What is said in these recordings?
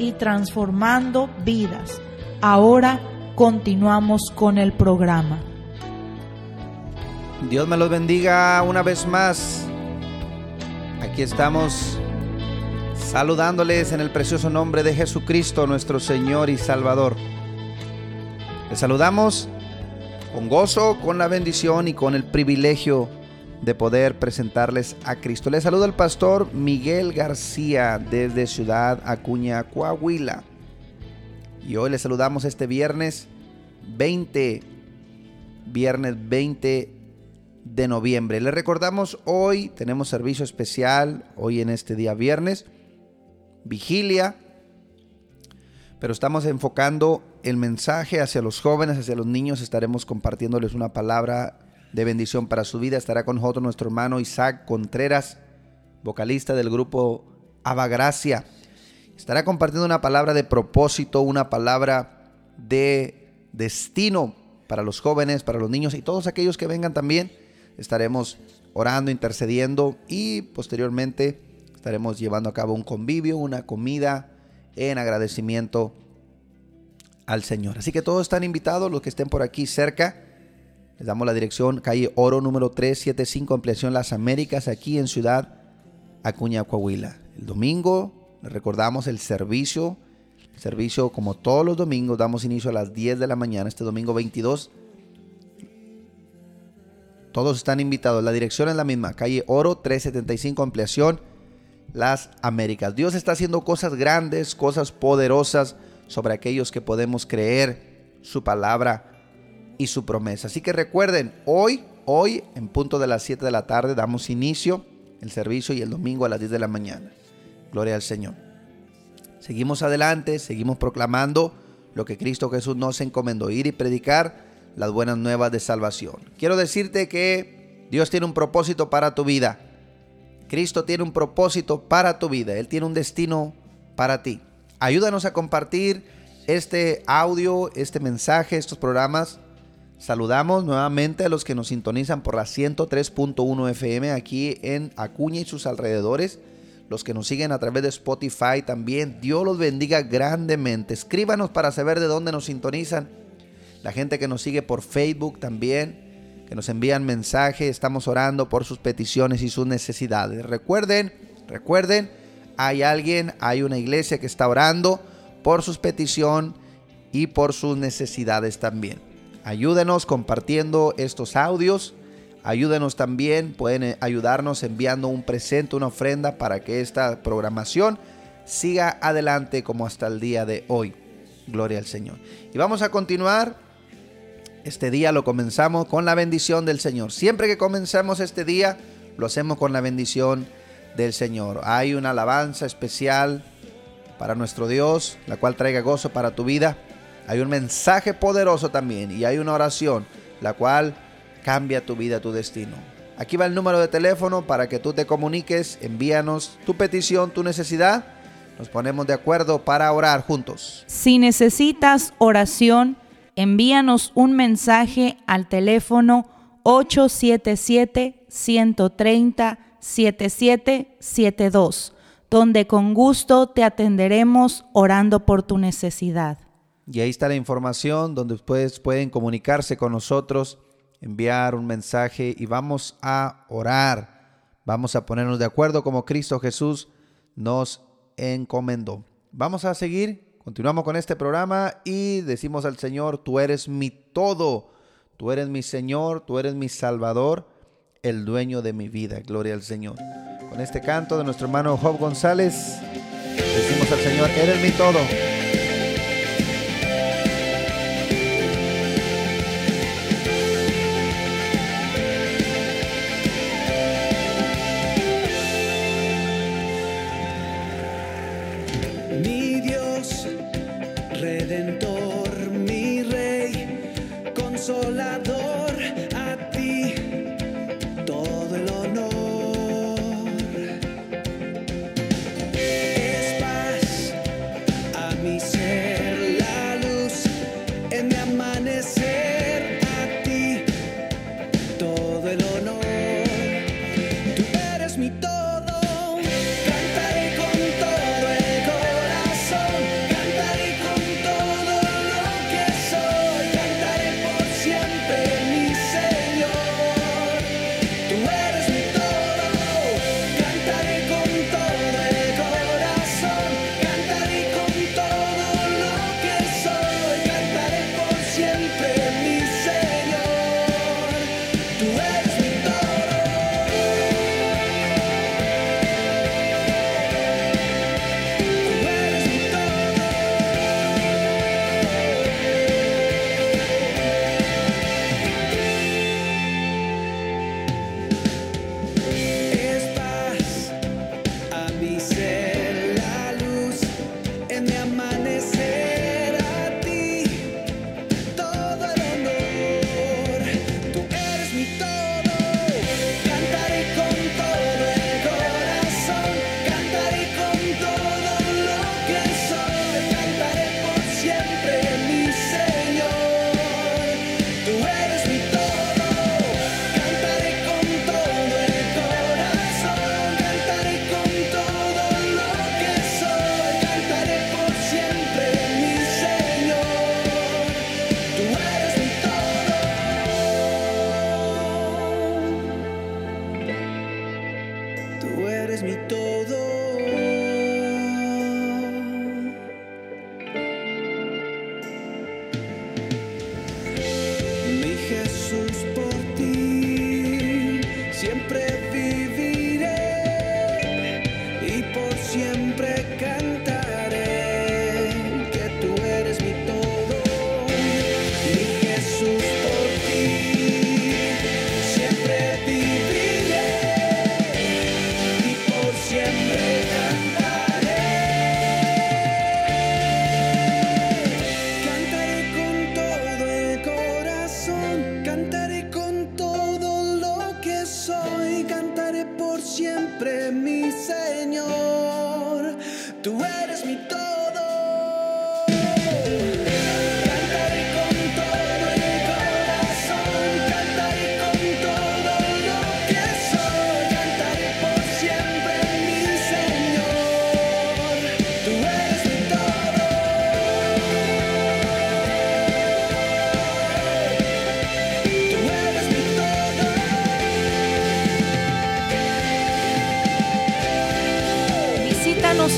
y transformando vidas. Ahora continuamos con el programa. Dios me los bendiga una vez más. Aquí estamos saludándoles en el precioso nombre de Jesucristo, nuestro Señor y Salvador. Les saludamos con gozo, con la bendición y con el privilegio de poder presentarles a Cristo. Les saluda el pastor Miguel García desde Ciudad Acuña, Coahuila. Y hoy les saludamos este viernes 20, viernes 20 de noviembre. Les recordamos hoy tenemos servicio especial, hoy en este día viernes, vigilia, pero estamos enfocando el mensaje hacia los jóvenes, hacia los niños, estaremos compartiéndoles una palabra de bendición para su vida. Estará con nosotros nuestro hermano Isaac Contreras, vocalista del grupo Gracia. Estará compartiendo una palabra de propósito, una palabra de destino para los jóvenes, para los niños y todos aquellos que vengan también. Estaremos orando, intercediendo y posteriormente estaremos llevando a cabo un convivio, una comida en agradecimiento al Señor. Así que todos están invitados, los que estén por aquí cerca les damos la dirección, calle Oro número 375, ampliación Las Américas, aquí en Ciudad Acuña, Coahuila. El domingo, les recordamos el servicio. El servicio, como todos los domingos, damos inicio a las 10 de la mañana, este domingo 22. Todos están invitados. La dirección es la misma, calle Oro 375, ampliación Las Américas. Dios está haciendo cosas grandes, cosas poderosas sobre aquellos que podemos creer su palabra y su promesa. Así que recuerden, hoy, hoy, en punto de las 7 de la tarde, damos inicio el servicio y el domingo a las 10 de la mañana. Gloria al Señor. Seguimos adelante, seguimos proclamando lo que Cristo Jesús nos encomendó, ir y predicar las buenas nuevas de salvación. Quiero decirte que Dios tiene un propósito para tu vida. Cristo tiene un propósito para tu vida. Él tiene un destino para ti. Ayúdanos a compartir este audio, este mensaje, estos programas Saludamos nuevamente a los que nos sintonizan por la 103.1 FM aquí en Acuña y sus alrededores. Los que nos siguen a través de Spotify también. Dios los bendiga grandemente. Escríbanos para saber de dónde nos sintonizan. La gente que nos sigue por Facebook también. Que nos envían mensajes. Estamos orando por sus peticiones y sus necesidades. Recuerden, recuerden, hay alguien, hay una iglesia que está orando por sus peticiones y por sus necesidades también. Ayúdenos compartiendo estos audios. Ayúdenos también, pueden eh, ayudarnos enviando un presente, una ofrenda para que esta programación siga adelante como hasta el día de hoy. Gloria al Señor. Y vamos a continuar. Este día lo comenzamos con la bendición del Señor. Siempre que comenzamos este día, lo hacemos con la bendición del Señor. Hay una alabanza especial para nuestro Dios, la cual traiga gozo para tu vida. Hay un mensaje poderoso también y hay una oración la cual cambia tu vida, tu destino. Aquí va el número de teléfono para que tú te comuniques, envíanos tu petición, tu necesidad. Nos ponemos de acuerdo para orar juntos. Si necesitas oración, envíanos un mensaje al teléfono 877-130-7772, donde con gusto te atenderemos orando por tu necesidad. Y ahí está la información donde ustedes pueden comunicarse con nosotros, enviar un mensaje y vamos a orar. Vamos a ponernos de acuerdo como Cristo Jesús nos encomendó. Vamos a seguir Continuamos con este programa y decimos al Señor, tú eres mi todo, tú eres mi Señor, tú eres mi Salvador, el dueño de mi vida. Gloria al Señor. Con este canto de nuestro hermano Job González, decimos al Señor, eres mi todo.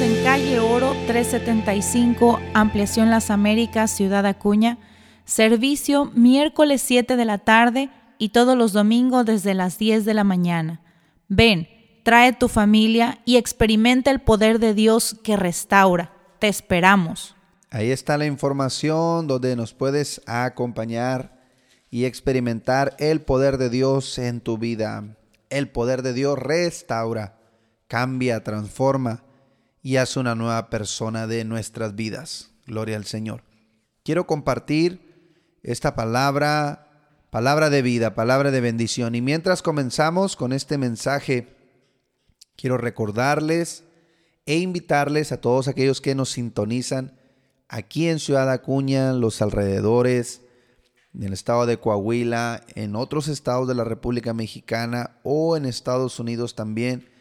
En calle Oro 375, Ampliación Las Américas, Ciudad Acuña. Servicio miércoles 7 de la tarde y todos los domingos desde las 10 de la mañana. Ven, trae tu familia y experimenta el poder de Dios que restaura. Te esperamos. Ahí está la información donde nos puedes acompañar y experimentar el poder de Dios en tu vida. El poder de Dios restaura, cambia, transforma y hace una nueva persona de nuestras vidas. Gloria al Señor. Quiero compartir esta palabra, palabra de vida, palabra de bendición. Y mientras comenzamos con este mensaje, quiero recordarles e invitarles a todos aquellos que nos sintonizan aquí en Ciudad Acuña, los alrededores, en el estado de Coahuila, en otros estados de la República Mexicana o en Estados Unidos también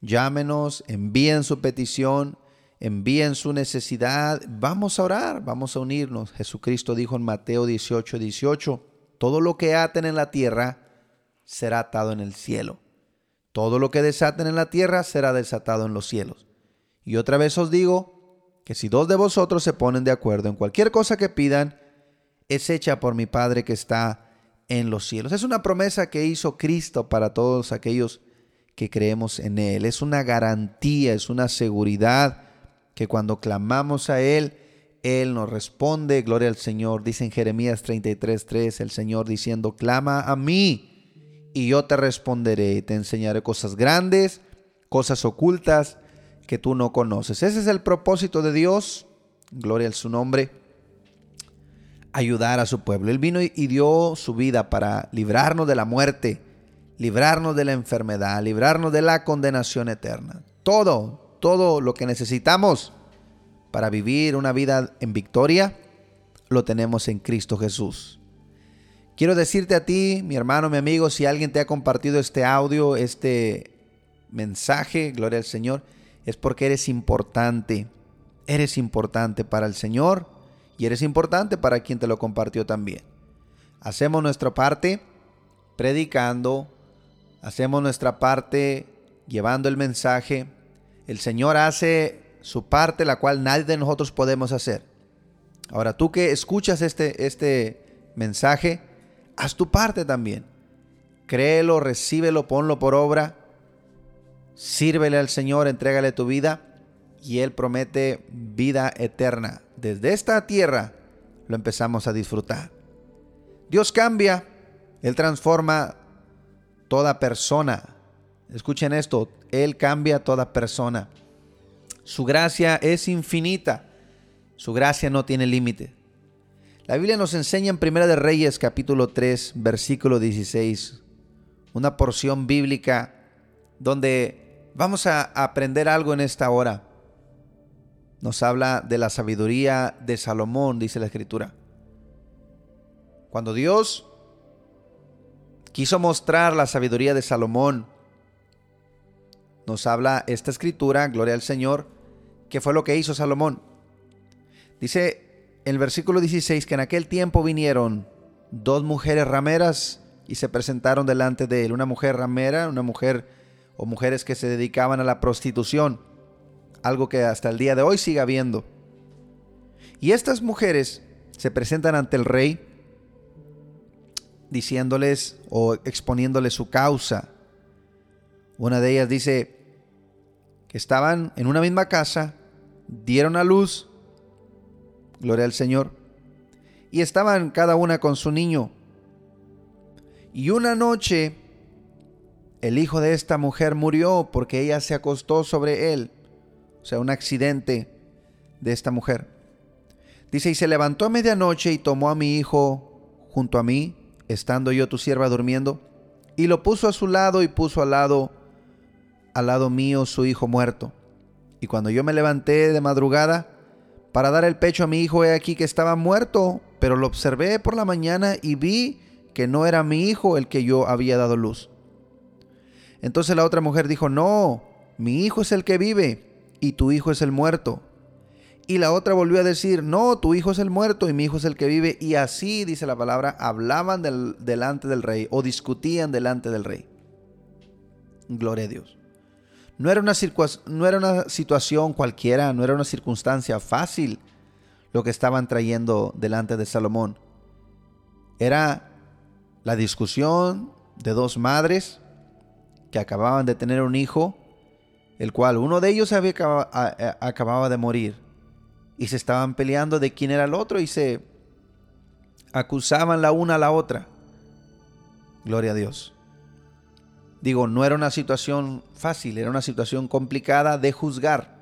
Llámenos, envíen su petición, envíen su necesidad. Vamos a orar, vamos a unirnos. Jesucristo dijo en Mateo 18, 18, todo lo que aten en la tierra será atado en el cielo. Todo lo que desaten en la tierra será desatado en los cielos. Y otra vez os digo que si dos de vosotros se ponen de acuerdo en cualquier cosa que pidan, es hecha por mi Padre que está en los cielos. Es una promesa que hizo Cristo para todos aquellos que creemos en Él. Es una garantía, es una seguridad que cuando clamamos a Él, Él nos responde. Gloria al Señor. Dice en Jeremías 33:3 el Señor diciendo, clama a mí y yo te responderé. Te enseñaré cosas grandes, cosas ocultas que tú no conoces. Ese es el propósito de Dios, gloria a su nombre, ayudar a su pueblo. Él vino y dio su vida para librarnos de la muerte, librarnos de la enfermedad, librarnos de la condenación eterna. Todo, todo lo que necesitamos para vivir una vida en victoria, lo tenemos en Cristo Jesús. Quiero decirte a ti, mi hermano, mi amigo, si alguien te ha compartido este audio, este mensaje, gloria al Señor, es porque eres importante. Eres importante para el Señor y eres importante para quien te lo compartió también. Hacemos nuestra parte predicando, hacemos nuestra parte llevando el mensaje. El Señor hace su parte, la cual nadie de nosotros podemos hacer. Ahora, tú que escuchas este, este mensaje, haz tu parte también. Créelo, recíbelo, ponlo por obra Sírvele al Señor, entrégale tu vida y Él promete vida eterna. Desde esta tierra lo empezamos a disfrutar. Dios cambia, Él transforma toda persona. Escuchen esto, Él cambia toda persona. Su gracia es infinita, su gracia no tiene límite. La Biblia nos enseña en Primera de Reyes capítulo 3 versículo 16, una porción bíblica donde Vamos a aprender algo en esta hora. Nos habla de la sabiduría de Salomón, dice la escritura. Cuando Dios quiso mostrar la sabiduría de Salomón, nos habla esta escritura, gloria al Señor, que fue lo que hizo Salomón. Dice el versículo 16 que en aquel tiempo vinieron dos mujeres rameras y se presentaron delante de él. Una mujer ramera, una mujer o mujeres que se dedicaban a la prostitución, algo que hasta el día de hoy sigue habiendo. Y estas mujeres se presentan ante el rey diciéndoles o exponiéndoles su causa. Una de ellas dice que estaban en una misma casa, dieron a luz, gloria al Señor, y estaban cada una con su niño. Y una noche el hijo de esta mujer murió porque ella se acostó sobre él. O sea, un accidente de esta mujer. Dice, y se levantó a medianoche y tomó a mi hijo junto a mí, estando yo tu sierva durmiendo, y lo puso a su lado y puso al lado, al lado mío su hijo muerto. Y cuando yo me levanté de madrugada para dar el pecho a mi hijo, he aquí que estaba muerto, pero lo observé por la mañana y vi que no era mi hijo el que yo había dado luz. Entonces la otra mujer dijo, no, mi hijo es el que vive y tu hijo es el muerto. Y la otra volvió a decir, no, tu hijo es el muerto y mi hijo es el que vive. Y así, dice la palabra, hablaban delante del rey o discutían delante del rey. Gloria a Dios. No era, una no era una situación cualquiera, no era una circunstancia fácil lo que estaban trayendo delante de Salomón. Era la discusión de dos madres que acababan de tener un hijo, el cual uno de ellos había acababa de morir. Y se estaban peleando de quién era el otro y se acusaban la una a la otra. Gloria a Dios. Digo, no era una situación fácil, era una situación complicada de juzgar.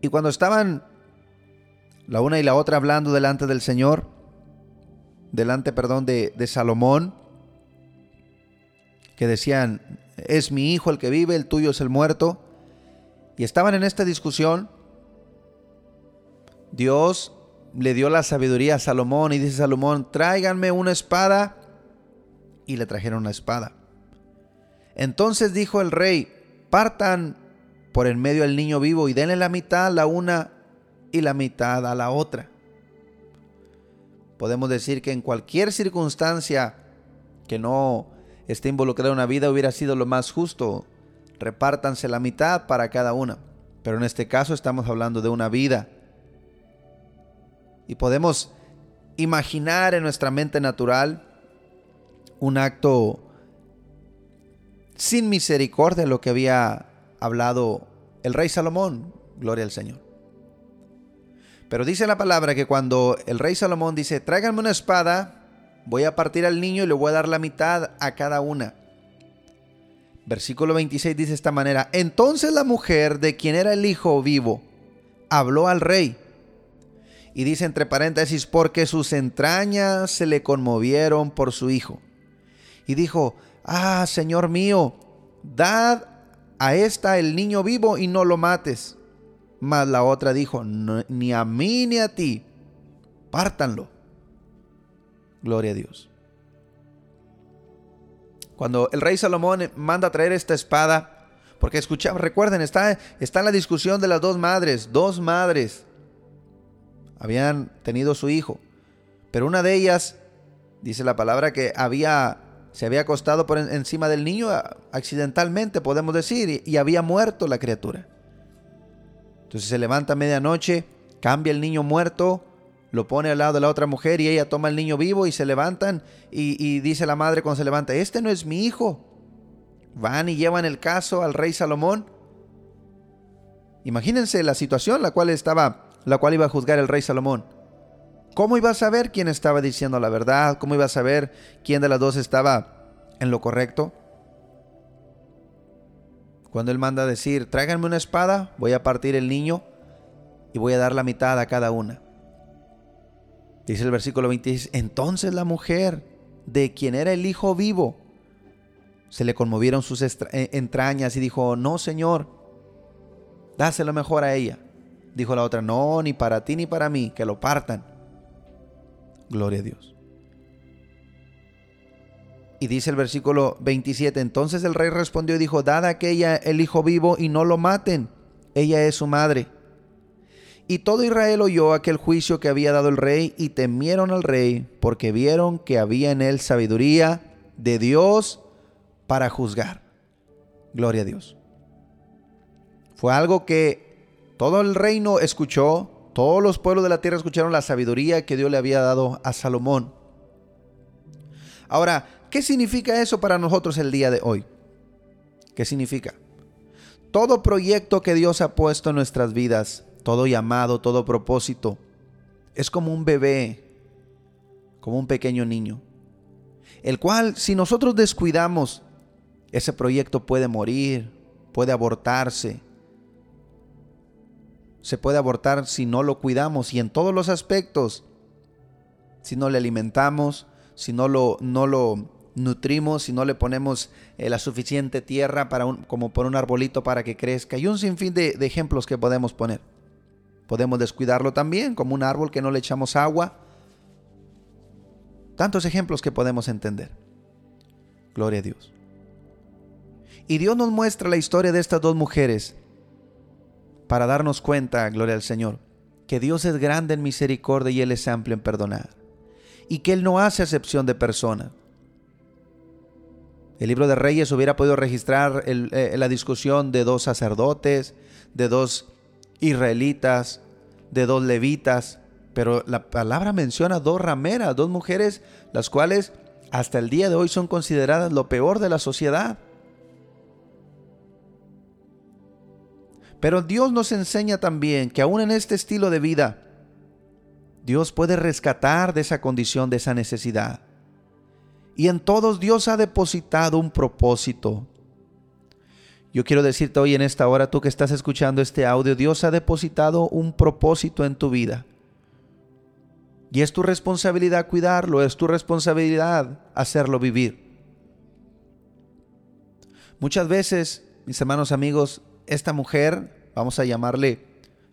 Y cuando estaban la una y la otra hablando delante del Señor, delante, perdón, de, de Salomón, que decían, es mi hijo el que vive, el tuyo es el muerto. Y estaban en esta discusión. Dios le dio la sabiduría a Salomón y dice Salomón, tráiganme una espada. Y le trajeron una espada. Entonces dijo el rey, partan por en medio al niño vivo y denle la mitad a la una y la mitad a la otra. Podemos decir que en cualquier circunstancia que no esté involucrada en una vida hubiera sido lo más justo. Repártanse la mitad para cada una. Pero en este caso estamos hablando de una vida. Y podemos imaginar en nuestra mente natural un acto sin misericordia, lo que había hablado el rey Salomón, gloria al Señor. Pero dice la palabra que cuando el rey Salomón dice, tráiganme una espada, voy a partir al niño y le voy a dar la mitad a cada una. Versículo 26 dice de esta manera, entonces la mujer de quien era el hijo vivo habló al rey. Y dice entre paréntesis, porque sus entrañas se le conmovieron por su hijo. Y dijo, ah, Señor mío, dad a esta el niño vivo y no lo mates. Mas la otra dijo, ni a mí ni a ti, pártanlo. Gloria a Dios. Cuando el rey Salomón manda a traer esta espada, porque escuchamos, recuerden, está, está en la discusión de las dos madres, dos madres habían tenido su hijo, pero una de ellas, dice la palabra, que había, se había acostado por encima del niño accidentalmente, podemos decir, y había muerto la criatura. Entonces se levanta a medianoche, cambia el niño muerto, lo pone al lado de la otra mujer y ella toma el niño vivo y se levantan y, dice la madre cuando se levanta, este no es mi hijo. Van y llevan el caso al rey Salomón. Imagínense la situación la cual estaba, la cual iba a juzgar el rey Salomón. ¿Cómo iba a saber quién estaba diciendo la verdad? ¿Cómo iba a saber quién de las dos estaba en lo correcto? Cuando él manda a decir, tráiganme una espada, voy a partir el niño y voy a dar la mitad a cada una. Dice el versículo 26, entonces la mujer de quien era el hijo vivo, se le conmovieron sus eh, entrañas y dijo, no Señor, dáselo mejor a ella. Dijo la otra, no, ni para ti ni para mí, que lo partan. Gloria a Dios. Y dice el versículo 27, entonces el rey respondió y dijo, dad a aquella el hijo vivo y no lo maten, ella es su madre. Y todo Israel oyó aquel juicio que había dado el rey y temieron al rey porque vieron que había en él sabiduría de Dios para juzgar. Gloria a Dios. Fue algo que todo el reino escuchó, todos los pueblos de la tierra escucharon la sabiduría que Dios le había dado a Salomón. Ahora, ¿Qué significa eso para nosotros el día de hoy? ¿Qué significa? Todo proyecto que Dios ha puesto en nuestras vidas, todo llamado, todo propósito, es como un bebé, como un pequeño niño, el cual si nosotros descuidamos, ese proyecto puede morir, puede abortarse. Se puede abortar si no lo cuidamos y en todos los aspectos. Si no le alimentamos, si no lo, no lo nutrimos, si no le ponemos eh, la suficiente tierra para un, como por un arbolito para que crezca. Y un sinfín de, de ejemplos que podemos poner. Podemos descuidarlo también, como un árbol que no le echamos agua. Tantos ejemplos que podemos entender. Gloria a Dios. Y Dios nos muestra la historia de estas dos mujeres para darnos cuenta, gloria al Señor, que Dios es grande en misericordia y Él es amplio en perdonar. Y que Él no hace acepción de personas el libro de Reyes hubiera podido registrar eh, la discusión de dos sacerdotes, de dos israelitas, de dos levitas, pero la palabra menciona dos rameras, dos mujeres, las cuales hasta el día de hoy son consideradas lo peor de la sociedad. Pero Dios nos enseña también que aún en este estilo de vida, Dios puede rescatar de esa condición, de esa necesidad. Y en todos Dios ha depositado un propósito. Yo quiero decirte hoy en esta hora, tú que estás escuchando este audio, Dios ha depositado un propósito en tu vida. Y es tu responsabilidad cuidarlo, es tu responsabilidad hacerlo vivir. Muchas veces, mis hermanos amigos, esta mujer, vamos a llamarle,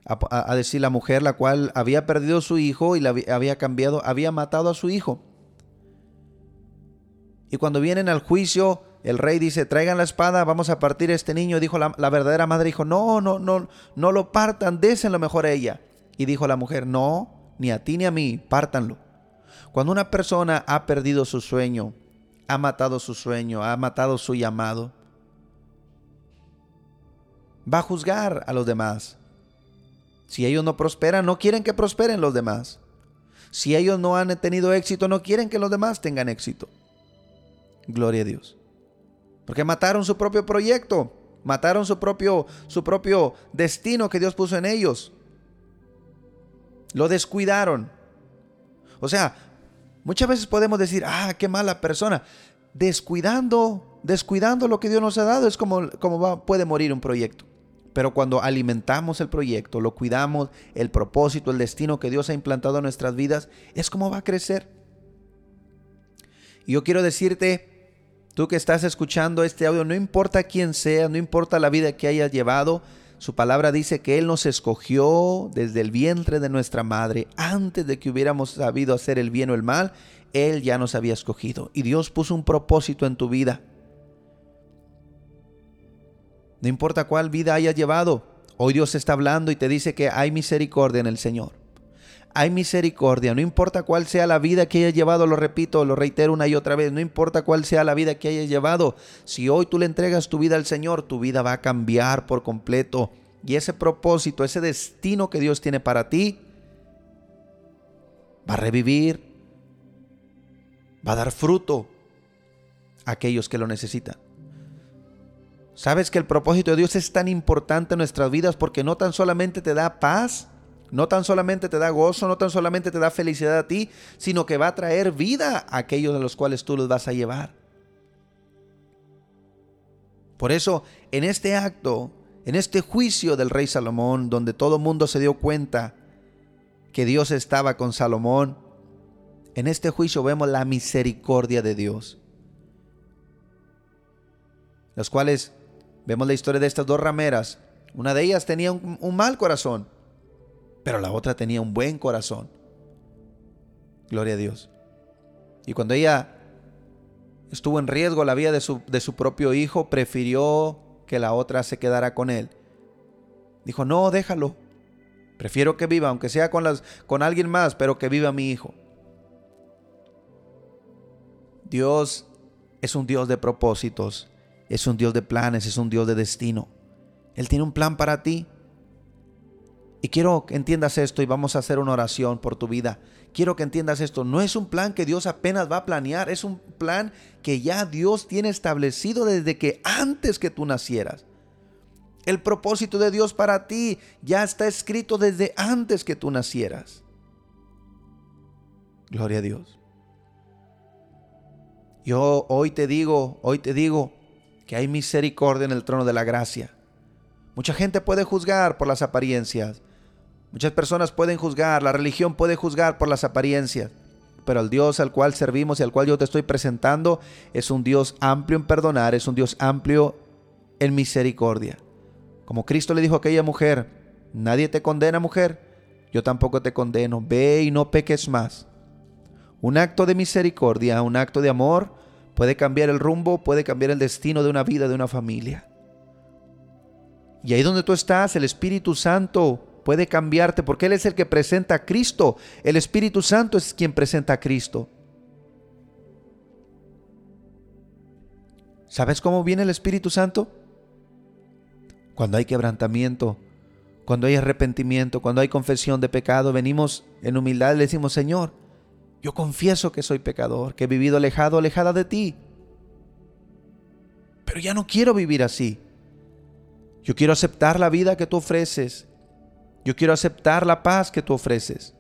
a, decir la mujer, la cual había perdido su hijo y la había cambiado, había matado a su hijo. Y cuando vienen al juicio, el rey dice, traigan la espada, vamos a partir este niño. Dijo la, verdadera madre, dijo, no, no, no, no lo partan, désenlo mejor a ella. Y dijo la mujer, no, ni a ti ni a mí, pártanlo. Cuando una persona ha perdido su sueño, ha matado su sueño, ha matado su llamado, va a juzgar a los demás. Si ellos no prosperan, no quieren que prosperen los demás. Si ellos no han tenido éxito, no quieren que los demás tengan éxito. Gloria a Dios. Porque mataron su propio proyecto, mataron su propio, su propio destino que Dios puso en ellos. Lo descuidaron. O sea, muchas veces podemos decir, ah, qué mala persona. Descuidando, descuidando lo que Dios nos ha dado es como, como puede morir un proyecto. Pero cuando alimentamos el proyecto, lo cuidamos, el propósito, el destino que Dios ha implantado en nuestras vidas, es como va a crecer. Y yo quiero decirte, tú que estás escuchando este audio, no importa quién sea, no importa la vida que hayas llevado, su palabra dice que Él nos escogió desde el vientre de nuestra madre. Antes de que hubiéramos sabido hacer el bien o el mal, Él ya nos había escogido. Y Dios puso un propósito en tu vida. No importa cuál vida hayas llevado, hoy Dios está hablando y te dice que hay misericordia en el Señor. Hay misericordia, no importa cuál sea la vida que hayas llevado, lo repito, lo reitero una y otra vez, no importa cuál sea la vida que hayas llevado, si hoy tú le entregas tu vida al Señor, tu vida va a cambiar por completo. Y ese propósito, ese destino que Dios tiene para ti, va a revivir, va a dar fruto a aquellos que lo necesitan. Sabes que el propósito de Dios es tan importante en nuestras vidas porque no tan solamente te da paz, no tan solamente te da gozo, no tan solamente te da felicidad a ti, sino que va a traer vida a aquellos de los cuales tú los vas a llevar. Por eso, en este acto, en este juicio del rey Salomón, donde todo el mundo se dio cuenta que Dios estaba con Salomón, en este juicio vemos la misericordia de Dios, los cuales Vemos la historia de estas dos rameras. Una de ellas tenía un, mal corazón, pero la otra tenía un buen corazón. Gloria a Dios. Y cuando ella estuvo en riesgo la vida de su, de su propio hijo, prefirió que la otra se quedara con él. Dijo, no, déjalo. Prefiero que viva, aunque sea con, las, con alguien más, pero que viva mi hijo. Dios es un Dios de propósitos es un Dios de planes, es un Dios de destino. Él tiene un plan para ti. Y quiero que entiendas esto y vamos a hacer una oración por tu vida. Quiero que entiendas esto. No es un plan que Dios apenas va a planear, es un plan que ya Dios tiene establecido desde que antes que tú nacieras. El propósito de Dios para ti ya está escrito desde antes que tú nacieras. Gloria a Dios. Yo hoy te digo, hoy te digo, que hay misericordia en el trono de la gracia. Mucha gente puede juzgar por las apariencias. Muchas personas pueden juzgar, la religión puede juzgar por las apariencias. Pero el Dios al cual servimos y al cual yo te estoy presentando es un Dios amplio en perdonar, es un Dios amplio en misericordia. Como Cristo le dijo a aquella mujer, nadie te condena mujer, yo tampoco te condeno, ve y no peques más. Un acto de misericordia, un acto de amor, puede cambiar el rumbo, puede cambiar el destino de una vida, de una familia. Y ahí donde tú estás, el Espíritu Santo puede cambiarte porque Él es el que presenta a Cristo. El Espíritu Santo es quien presenta a Cristo. ¿Sabes cómo viene el Espíritu Santo? Cuando hay quebrantamiento, cuando hay arrepentimiento, cuando hay confesión de pecado, venimos en humildad y le decimos, Señor, yo confieso que soy pecador, que he vivido alejado, alejada de ti. Pero ya no quiero vivir así. Yo quiero aceptar la vida que tú ofreces. Yo quiero aceptar la paz que tú ofreces.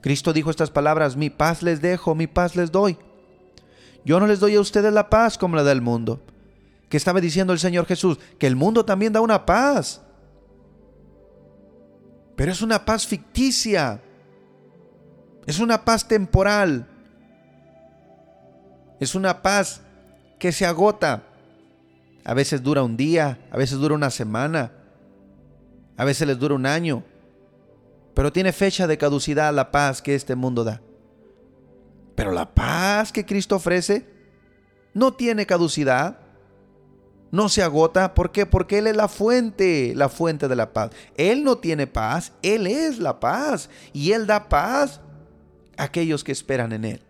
Cristo dijo estas palabras, mi paz les dejo, mi paz les doy. Yo no les doy a ustedes la paz como la del mundo. ¿Qué estaba diciendo el Señor Jesús? Que el mundo también da una paz. Pero es una paz ficticia. Es una paz temporal. Es una paz que se agota. A veces dura un día, a veces dura una semana, a veces les dura un año. Pero tiene fecha de caducidad la paz que este mundo da. Pero la paz que Cristo ofrece no tiene caducidad, no se agota. ¿Por qué? Porque Él es la fuente, la fuente de la paz. Él no tiene paz, Él es la paz. Y Él da paz aquellos que esperan en Él.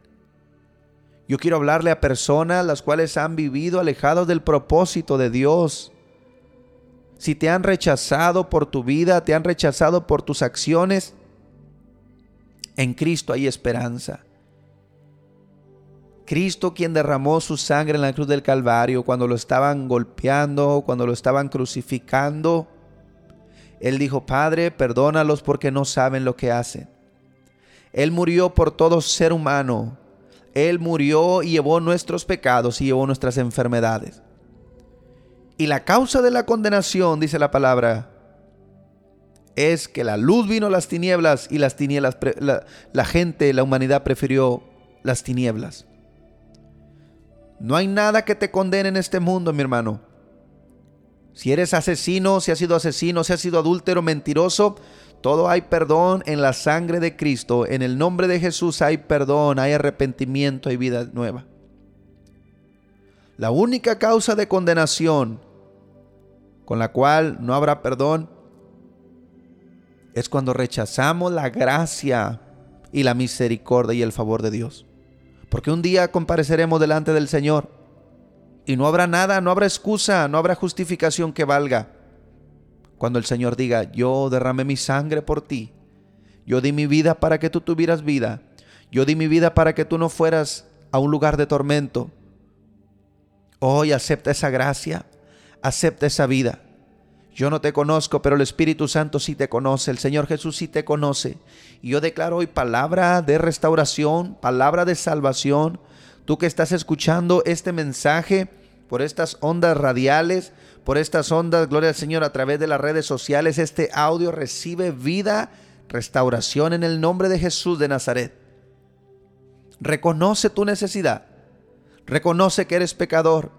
Yo quiero hablarle a personas las cuales han vivido alejados del propósito de Dios. Si te han rechazado por tu vida, te han rechazado por tus acciones, en Cristo hay esperanza. Cristo quien derramó su sangre en la cruz del Calvario cuando lo estaban golpeando, cuando lo estaban crucificando. Él dijo, Padre, perdónalos porque no saben lo que hacen. Él murió por todo ser humano. Él murió y llevó nuestros pecados y llevó nuestras enfermedades. Y la causa de la condenación, dice la palabra, es que la luz vino a las tinieblas y las tinieblas, la, la gente, la humanidad prefirió las tinieblas. No hay nada que te condene en este mundo, mi hermano. Si eres asesino, si has sido asesino, si has sido adúltero, mentiroso, todo hay perdón en la sangre de Cristo. En el nombre de Jesús hay perdón, hay arrepentimiento, hay vida nueva. La única causa de condenación con la cual no habrá perdón es cuando rechazamos la gracia y la misericordia y el favor de Dios. Porque un día compareceremos delante del Señor y no habrá nada, no habrá excusa, no habrá justificación que valga. Cuando el Señor diga, yo derramé mi sangre por ti, yo di mi vida para que tú tuvieras vida, yo di mi vida para que tú no fueras a un lugar de tormento, Hoy acepta esa gracia, acepta esa vida. Yo no te conozco, pero el Espíritu Santo sí te conoce, el Señor Jesús sí te conoce. Y yo declaro hoy palabra de restauración, palabra de salvación. Tú que estás escuchando este mensaje por estas ondas radiales, por estas ondas, gloria al Señor, a través de las redes sociales, este audio recibe vida, restauración en el nombre de Jesús de Nazaret. Reconoce tu necesidad Reconoce que eres pecador.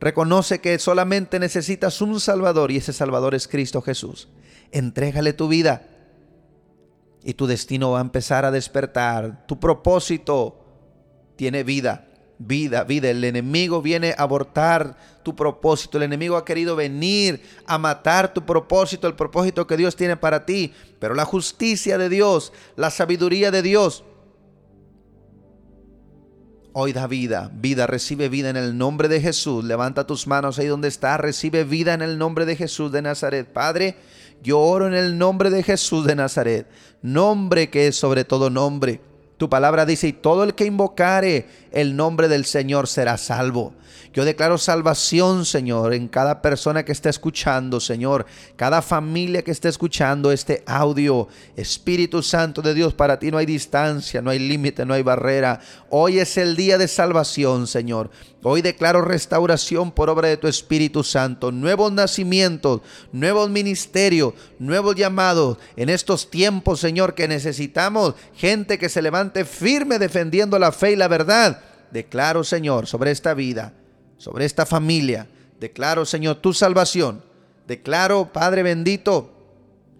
Reconoce que solamente necesitas un Salvador y ese Salvador es Cristo Jesús. Entrégale tu vida y tu destino va a empezar a despertar. Tu propósito tiene vida, vida, vida. El enemigo viene a abortar tu propósito. El enemigo ha querido venir a matar tu propósito, el propósito que Dios tiene para ti. Pero la justicia de Dios, la sabiduría de Dios, Hoy da vida, vida, recibe vida en el nombre de Jesús. Levanta tus manos ahí donde está, recibe vida en el nombre de Jesús de Nazaret. Padre, yo oro en el nombre de Jesús de Nazaret, nombre que es sobre todo nombre. Tu palabra dice, y todo el que invocare el nombre del Señor será salvo. Yo declaro salvación, Señor, en cada persona que esté escuchando, Señor, cada familia que esté escuchando este audio. Espíritu Santo de Dios, para ti no hay distancia, no hay límite, no hay barrera. Hoy es el día de salvación, Señor. Hoy declaro restauración por obra de tu Espíritu Santo, nuevos nacimientos, nuevos ministerios, nuevos llamados en estos tiempos, Señor, que necesitamos gente que se levante firme defendiendo la fe y la verdad. Declaro, Señor, sobre esta vida sobre esta familia. Declaro, Señor, tu salvación. Declaro, Padre bendito,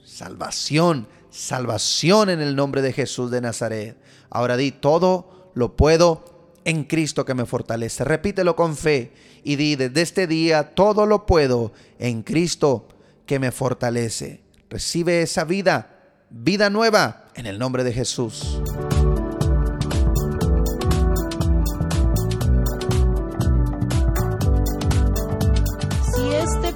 salvación, salvación en el nombre de Jesús de Nazaret. Ahora di, todo lo puedo en Cristo que me fortalece. Repítelo con fe y di, desde este día, todo lo puedo en Cristo que me fortalece. Recibe esa vida, vida nueva, en el nombre de Jesús.